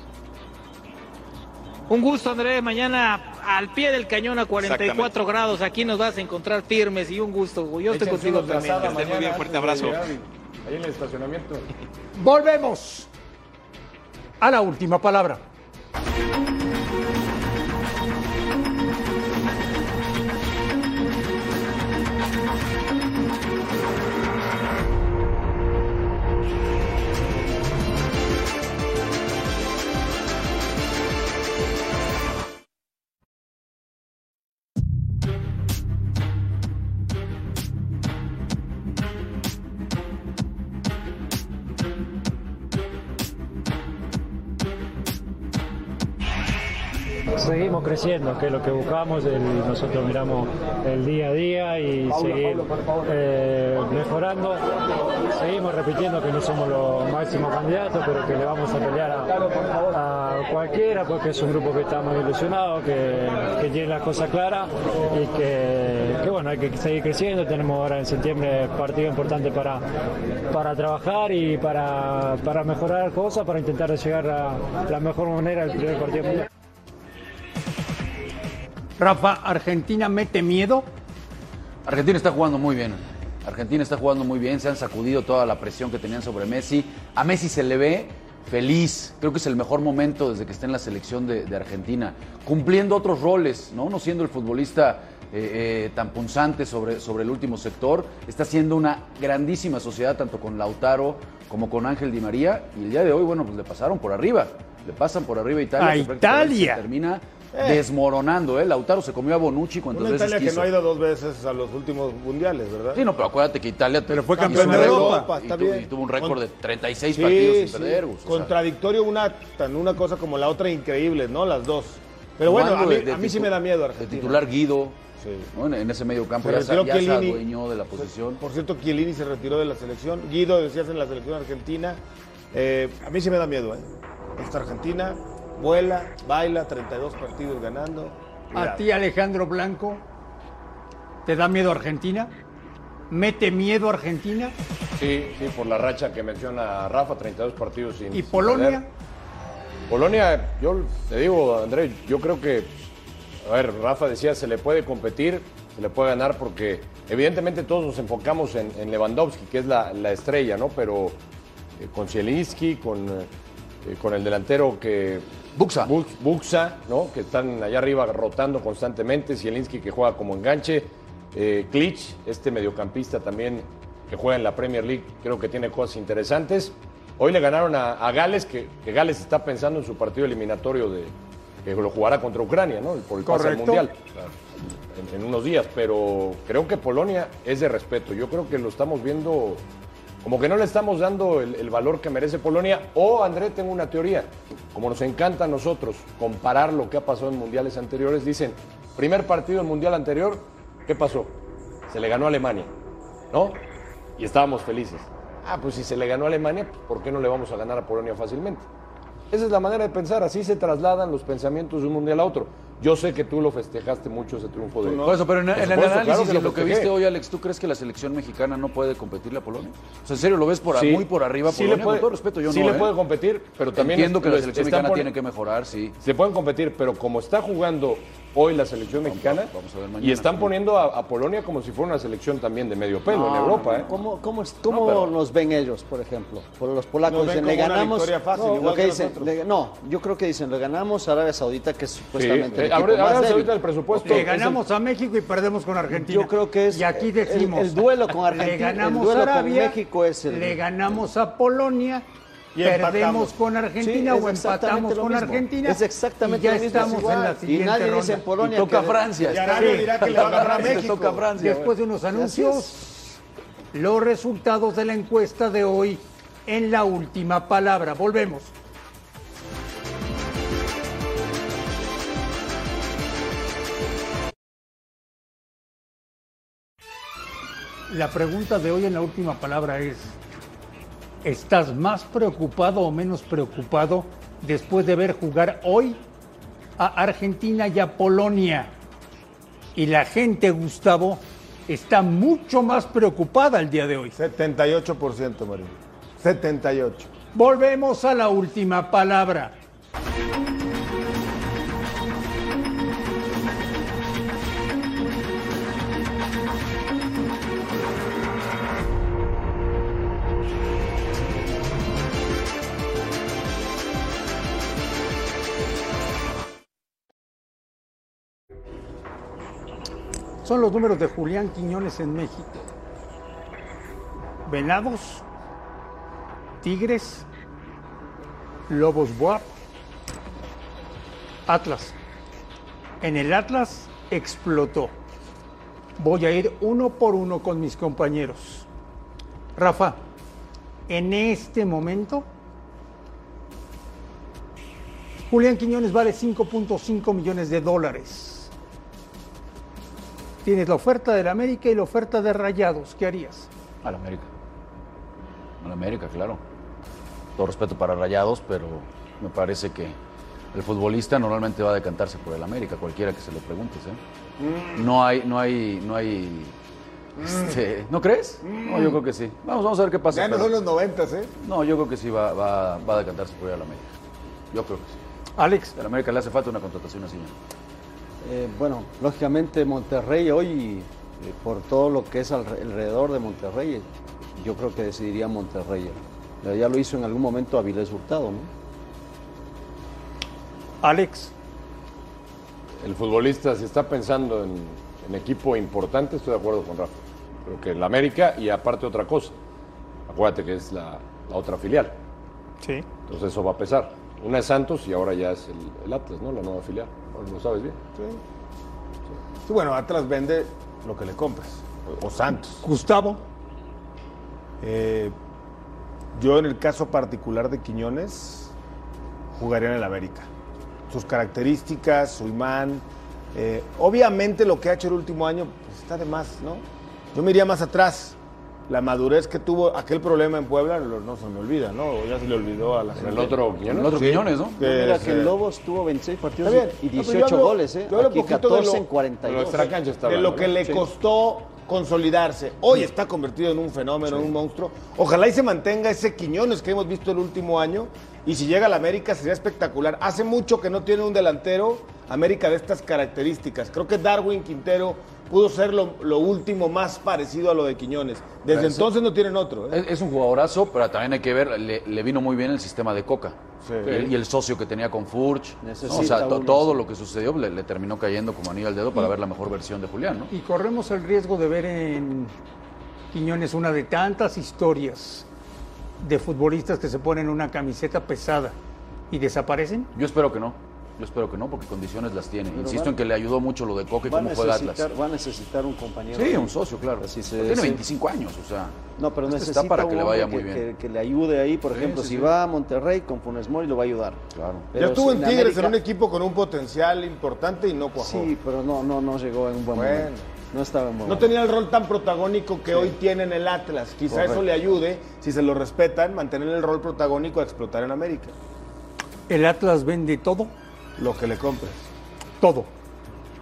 Un gusto, Andrés. Mañana al pie del cañón a 44 Exactamente. grados. Aquí nos vas a encontrar firmes y un gusto. Yo estoy contigo también. Que muy bien, fuerte abrazo. Ahí en el estacionamiento. Volvemos a la última palabra. Que es lo que buscamos, el- nosotros miramos el día a día y seguir eh, mejorando. Seguimos repitiendo que no somos los máximos candidatos, pero que le vamos a pelear a, a cualquiera porque es un grupo que está muy ilusionado, que, que tiene las cosas claras y que, que, bueno, hay que seguir creciendo. Tenemos ahora en septiembre partido importante para, para trabajar y para, para mejorar cosas, para intentar llegar a la mejor manera al primer partido mundial. Rafa, Argentina mete miedo. Argentina está jugando muy bien. Argentina está jugando muy bien, se han sacudido toda la presión que tenían sobre Messi. A Messi se le ve feliz, creo que es el mejor momento desde que está en la selección de, de Argentina, cumpliendo otros roles, no, no siendo el futbolista eh, eh, tan punzante sobre, sobre el último sector, está haciendo una grandísima sociedad tanto con Lautaro como con Ángel Di María y el día de hoy, bueno, pues le pasaron por arriba, le pasan por arriba a Italia. A Italia. Termina Eh. desmoronando, ¿eh? Lautaro se comió a Bonucci cuantas Una veces Italia que no ha ido dos veces a los últimos mundiales, ¿verdad? Sí, no, pero acuérdate que Italia Pero fue campeón un de récord Europa, y, está tu- bien. y tuvo un récord Con- de 36 Sí, partidos sin sí. perder. Gus, o sea, Contradictorio una, tan una cosa como la otra increíbles, ¿no? Las dos. Pero bueno, a mí, de- de a mí sí me da miedo De Argentina. titular Guido, Sí. ¿no? en, en ese medio campo Se ya, se, retiró ya se Chiellini. adueñó de la posición. Por cierto, Chiellini se retiró de la selección. Guido, decías en la selección argentina. Eh, a mí sí me da miedo, ¿eh? Esta Argentina vuela, baila, 32 partidos ganando. A ti, Alejandro Blanco, ¿te da miedo Argentina? ¿Mete miedo Argentina? Sí, sí, por la racha que menciona Rafa, 32 partidos sin ¿Y sin Polonia? perder. Polonia, yo te digo, Andrés, yo creo que, a ver, Rafa decía, se le puede competir, se le puede ganar porque evidentemente todos nos enfocamos en, en Lewandowski, que es la, la estrella, ¿no? Pero eh, con Zielinski, con, eh, con el delantero que... Buxa. Bux- Buxa, ¿no? Que están allá arriba rotando constantemente, Zielinski que juega como enganche, eh, Klitsch, este mediocampista también que juega en la Premier League, creo que tiene cosas interesantes. Hoy le ganaron a, a Gales, que, que Gales está pensando en su partido eliminatorio de que lo jugará contra Ucrania, ¿no? Por el pase al mundial en, en unos días. Pero creo que Polonia es de respeto. Yo creo que lo estamos viendo como que no le estamos dando el, valor que merece Polonia. O, André, tengo una teoría. Como nos encanta a nosotros comparar lo que ha pasado en mundiales anteriores, dicen, primer partido del mundial anterior, ¿qué pasó? Se le ganó a Alemania, ¿no? Y estábamos felices. Ah, pues si se le ganó a Alemania, ¿por qué no le vamos a ganar a Polonia fácilmente? Esa es la manera de pensar, así se trasladan los pensamientos de un mundial a otro. Yo sé que tú lo festejaste mucho ese triunfo de. Por eso, pero en, Por en el análisis claro de lo que viste hoy, Alex, ¿tú crees que la selección mexicana no puede competirle a Polonia? O sea, ¿en serio lo ves por, Sí. muy por arriba a Sí Polonia? le puede- Con todo respeto, yo sí no, le ¿eh? puede competir, pero también Entiendo que la selección mexicana tiene que mejorar, sí. Se pueden competir, pero como está jugando hoy la selección mexicana, vamos a ver mañana. y están poniendo a, a Polonia como si fuera una selección también de medio pelo en Europa, no, ¿eh? ¿Cómo, cómo, es- cómo No, pero- nos ven ellos, por ejemplo? Por los polacos dicen, le como ganamos. victoria fácil, no, igual lo que que dicen, le- no, yo creo que dicen, le ganamos a Arabia Saudita, que es supuestamente eh, el equipo ahora- más ahora débil. ahorita el presupuesto Le ganamos a México y perdemos con Argentina. Yo creo que es Y aquí el- decimos. el duelo con Le Argentina, el ganamos duelo a con Arabia. México es el- Le ganamos a Polonia. Y perdemos empatamos. con Argentina Sí, o empatamos con. Argentina. Es exactamente y ya lo mismo, estamos igual. en la Y siguiente nadie ronda. dice en Polonia Y toca que- Francia. Y Arabia Sí. dirá que le va a ganar a México. toca Francia. Después de unos anuncios, los resultados de la encuesta de hoy en la última palabra. Volvemos. La pregunta de hoy en la última palabra es, ¿estás más preocupado o menos preocupado después de ver jugar hoy a Argentina y a Polonia? Y la gente, Gustavo, está mucho más preocupada el día de hoy. 78%, Marín. 78. Volvemos a la última palabra. Son los números de Julián Quiñones en México. Venados, Tigres, Lobos Buap, Atlas. En el Atlas explotó. Voy a ir uno por uno con mis compañeros. Rafa, en este momento, Julián Quiñones vale 5.5 millones de dólares. Tienes la oferta del América y la oferta de Rayados. ¿Qué harías? Al América. Al América, claro. Todo respeto para Rayados, pero me parece que el futbolista normalmente va a decantarse por el América, cualquiera que se lo preguntes. ¿eh? No hay, no hay, no hay. este, ¿No crees? No, yo creo que sí. Vamos, vamos a ver qué pasa. Ya no pero- son los 90, ¿eh? No, yo creo que sí va, va, va a decantarse por ir al América. Yo creo que sí. Alex, Al América le hace falta una contratación así. ¿no? Eh, bueno, lógicamente Monterrey hoy, eh, por todo lo que es alre- alrededor de Monterrey, yo creo que decidiría Monterrey. Ya lo hizo en algún momento Avilés Hurtado, ¿no? Alex, El futbolista, si está pensando en, en equipo importante, estoy de acuerdo con Rafa. Creo que el América y aparte otra cosa. Acuérdate que es la, la otra filial. sí. Entonces eso va a pesar. Una es Santos y ahora ya es el, el Atlas, ¿no? La nueva filial. Lo sabes bien. Sí, bueno, Atlas vende lo que le compres. O, o Santos. Gustavo, Eh, yo en el caso particular de Quiñones, jugaría en el América. Sus características, su imán. eh, obviamente lo que ha hecho el último año pues, está de más, ¿no? Yo me iría más atrás. La madurez que tuvo aquel problema en Puebla no se me olvida, ¿no? O ya se le olvidó a la En gente. el otro Quiñones. El otro Sí. Quiñones, ¿no? Que Mira que el Lobos tuvo 26 partidos y No, pero yo 18 hablo- goles, ¿eh? yo hablo Aquí poquito de 14 lo- en 42. Lo extracancha está de lo que le Sí. costó consolidarse. Hoy está convertido en un fenómeno, en un monstruo. Ojalá y se mantenga ese Quiñones que hemos visto el último año. Y si llega a la América sería espectacular. Hace mucho que no tiene un delantero América de estas características. Creo que Darwin Quintero pudo ser lo, lo último más parecido a lo de Quiñones. Desde entonces no tienen otro. ¿eh? Es, es un jugadorazo, pero también hay que ver, le, le vino muy bien el sistema de Coca. Sí. Y, y el socio que tenía con Furch. O sea, uno, todo sí. lo que sucedió le, le terminó cayendo como anillo al dedo para ver la mejor versión de Julián, ¿no? y corremos el riesgo de ver en Quiñones una de tantas historias de futbolistas que se ponen una camiseta pesada y desaparecen. Yo espero que no. Yo espero que no, porque condiciones las tiene. Pero Insisto va- en que le ayudó mucho lo de a, cómo juega Atlas. va a necesitar un compañero. Sí, un socio, claro. Así se- Pero tiene se- 25 años, o sea. No, pero este necesita está para que le vaya muy que, bien. que- que le ayude ahí. Por Sí, ejemplo, sí, si sí. va a Monterrey con Funes Mori lo va a ayudar. Claro. Pero ya estuvo en en Tigres, América- en un equipo con un potencial importante y no cuajó. Sí, pero no, no, no llegó en un buen Bueno. momento. No estaba en buen No momento. tenía el rol tan protagónico que hoy tiene en el Atlas. Quizá Correcto. eso le ayude, si se lo respetan, mantener el rol protagónico a explotar en América. ¿El Atlas vende todo? Lo que le compres. Todo.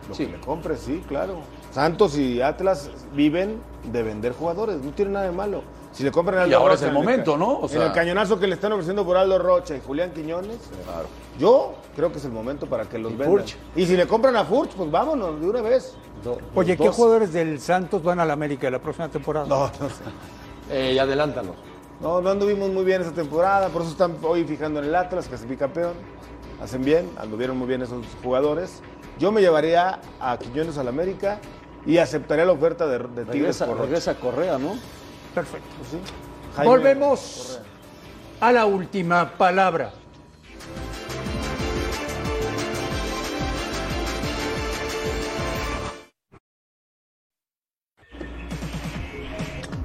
Lo que le compres, sí, claro. Santos y Atlas viven de vender jugadores, no tiene nada de malo. Si le compran a Y Aldo ahora es el en momento, ¿no? O en el cañonazo que le están ofreciendo por Aldo Rocha y Julián Quiñones, yo creo que es el momento para que los vendan. Furch. Y si le compran a Furch, pues vámonos de una vez. Do- Oye, ¿qué dos. jugadores del Santos van a la América la próxima temporada? No, no sé. Eh, y adelántanos. No, no anduvimos muy bien esa temporada, por eso están hoy fijando en el Atlas, que es bicampeón. Hacen bien, anduvieron muy bien esos jugadores. Yo me llevaría a Quiñones al América y aceptaría la oferta de, de Tigres Regresa, por regresa Correa, ¿no? Perfecto. Pues sí. Jaime Volvemos a la última palabra.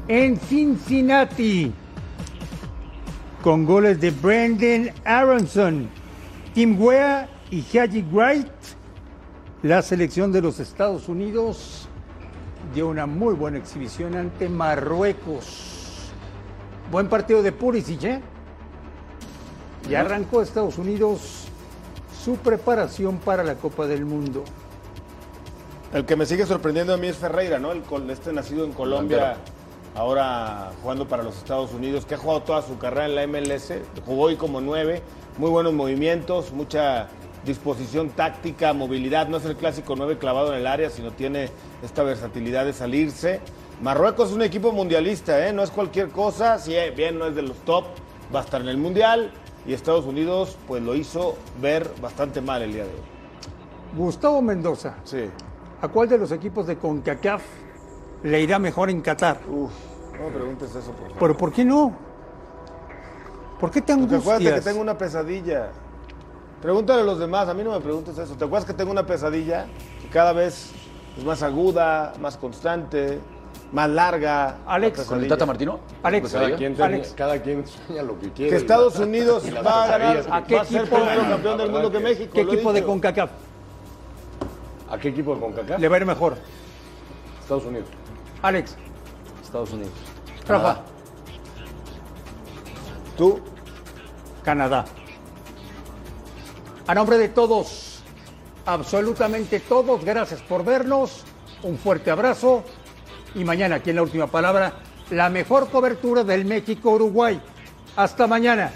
En Cincinnati, con goles de Brandon Aronson, Tim Wea y Haji Wright, la selección de los Estados Unidos dio una muy buena exhibición ante Marruecos. Buen partido de Pulisic, ¿eh? Ya arrancó Estados Unidos su preparación para la Copa del Mundo. El que me sigue sorprendiendo a mí es Ferreira, ¿no? El este nacido en Colombia, ahora jugando para los Estados Unidos, que ha jugado toda su carrera en la MLS, jugó hoy como nueve, muy buenos movimientos, mucha disposición táctica, movilidad, no es el clásico nueve clavado en el área, sino tiene esta versatilidad de salirse. Marruecos es un equipo mundialista, ¿eh? no es cualquier cosa, si bien no es de los top, va a estar en el Mundial y Estados Unidos pues lo hizo ver bastante mal el día de hoy. Gustavo Mendoza, Sí. ¿a cuál de los equipos de CONCACAF le irá mejor en Qatar? Uf, no me preguntes eso, por favor. ¿Pero por qué no? ¿Por qué te Porque acuérdate que angustias? tengo una pesadilla. Pregúntale a los demás, a mí no me preguntes eso. ¿Te acuerdas que tengo una pesadilla que cada vez es más aguda, más constante, más larga? Alex. la ¿Con el? Tata Martino? Alex, Cada quien, sueña- Alex. cada quien sueña lo que quiere. Que Estados Unidos Y las va a ganar, ¿A qué va a ser primero campeón La del mundo que que- México. ¿Qué equipo de. CONCACAF ¿A qué equipo de CONCACAF? le va a ir mejor? Estados Unidos. Alex, Estados Unidos. Rafa, Tú, Canadá. A nombre de todos, absolutamente todos, gracias por vernos. Un fuerte abrazo. Y mañana, aquí en la última palabra, la mejor cobertura del México-Uruguay. Hasta mañana.